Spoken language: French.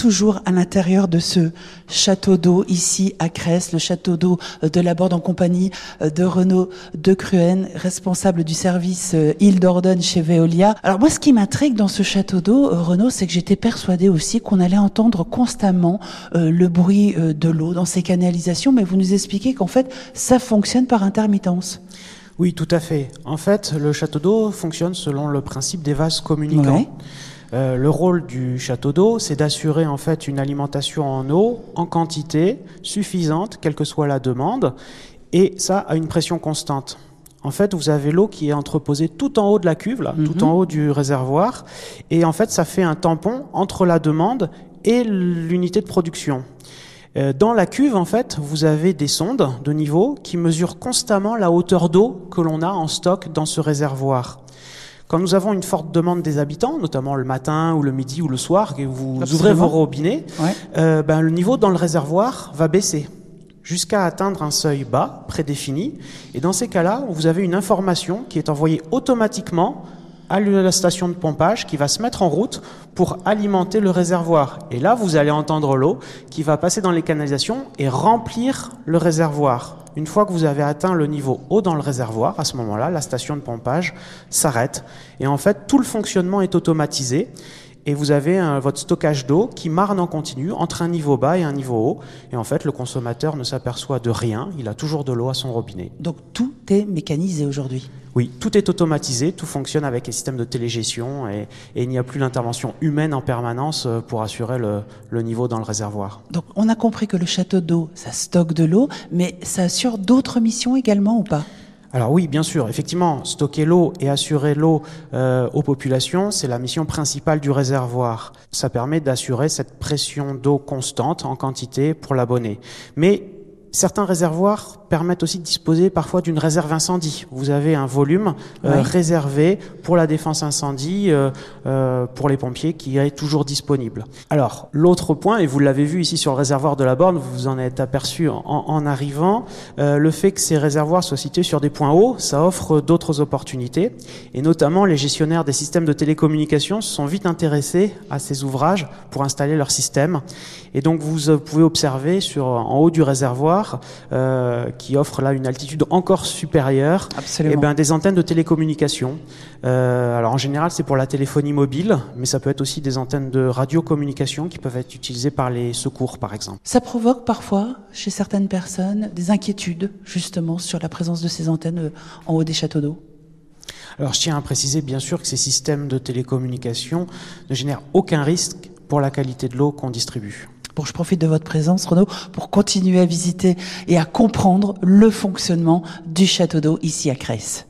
toujours à l'intérieur de ce château d'eau ici à Cresse, le château d'eau de la Borde en compagnie de Renaud de Cruen, responsable du service île d'Ordonne chez Veolia. Alors moi, ce qui m'intrigue dans ce château d'eau, Renaud, c'est que j'étais persuadée aussi qu'on allait entendre constamment le bruit de l'eau dans ces canalisations, mais vous nous expliquez qu'en fait, ça fonctionne par intermittence. Oui, tout à fait. En fait, le château d'eau fonctionne selon le principe des vases communicants. Euh, le rôle du château d'eau, c'est d'assurer en fait une alimentation en eau en quantité suffisante, quelle que soit la demande, et ça à une pression constante. En fait, vous avez l'eau qui est entreposée tout en haut de la cuve, là, tout mhm. en haut du réservoir, et en fait, ça fait un tampon entre la demande et l'unité de production. Euh, dans la cuve, en fait, vous avez des sondes de niveau qui mesurent constamment la hauteur d'eau que l'on a en stock dans ce réservoir. Quand nous avons une forte demande des habitants, notamment le matin ou le midi ou le soir, et vous ouvrez vos robinets, euh, ben, le niveau dans le réservoir va baisser jusqu'à atteindre un seuil bas prédéfini. Et dans ces cas-là, vous avez une information qui est envoyée automatiquement à la station de pompage qui va se mettre en route pour alimenter le réservoir. Et là, vous allez entendre l'eau qui va passer dans les canalisations et remplir le réservoir. Une fois que vous avez atteint le niveau haut dans le réservoir, à ce moment-là, la station de pompage s'arrête. Et en fait, tout le fonctionnement est automatisé et vous avez votre stockage d'eau qui marne en continu entre un niveau bas et un niveau haut. Et en fait, le consommateur ne s'aperçoit de rien, il a toujours de l'eau à son robinet. Donc tout est mécanisé aujourd'hui Oui, tout est automatisé, tout fonctionne avec les systèmes de télégestion et, il n'y a plus l'intervention humaine en permanence euh, pour assurer le, le niveau dans le réservoir. Donc on a compris que le château d'eau, ça stocke de l'eau, mais ça assure d'autres missions également ou pas? Alors oui, bien sûr, effectivement, stocker l'eau et assurer l'eau euh, aux populations, c'est la mission principale du réservoir. Ça permet d'assurer cette pression d'eau constante en quantité pour l'abonné. Mais certains réservoirs permettent aussi de disposer parfois d'une réserve incendie. Vous avez un volume euh, réservé pour la défense incendie, euh, euh, pour les pompiers, qui est toujours disponible. Alors, l'autre point, et vous l'avez vu ici sur le réservoir de la borne, vous vous en êtes aperçu en, en arrivant, le fait que ces réservoirs soient situés sur des points hauts, ça offre d'autres opportunités, et notamment les gestionnaires des systèmes de télécommunications sont vite intéressés à ces ouvrages pour installer leur système. Et donc, vous pouvez observer sur, en haut du réservoir qui offre là une altitude encore supérieure, Absolument. Et ben, des antennes de télécommunication. Euh, alors en général, c'est pour la téléphonie mobile, mais ça peut être aussi des antennes de radiocommunication qui peuvent être utilisées par les secours, par exemple. Ça provoque parfois, chez certaines personnes, des inquiétudes, justement, sur la présence de ces antennes euh, en haut des châteaux d'eau. Alors je tiens à préciser, bien sûr, que ces systèmes de télécommunication ne génèrent aucun risque pour la qualité de l'eau qu'on distribue. Bon, je profite de votre présence, Renaud, pour continuer à visiter et à comprendre le fonctionnement du château d'eau ici à Crèce.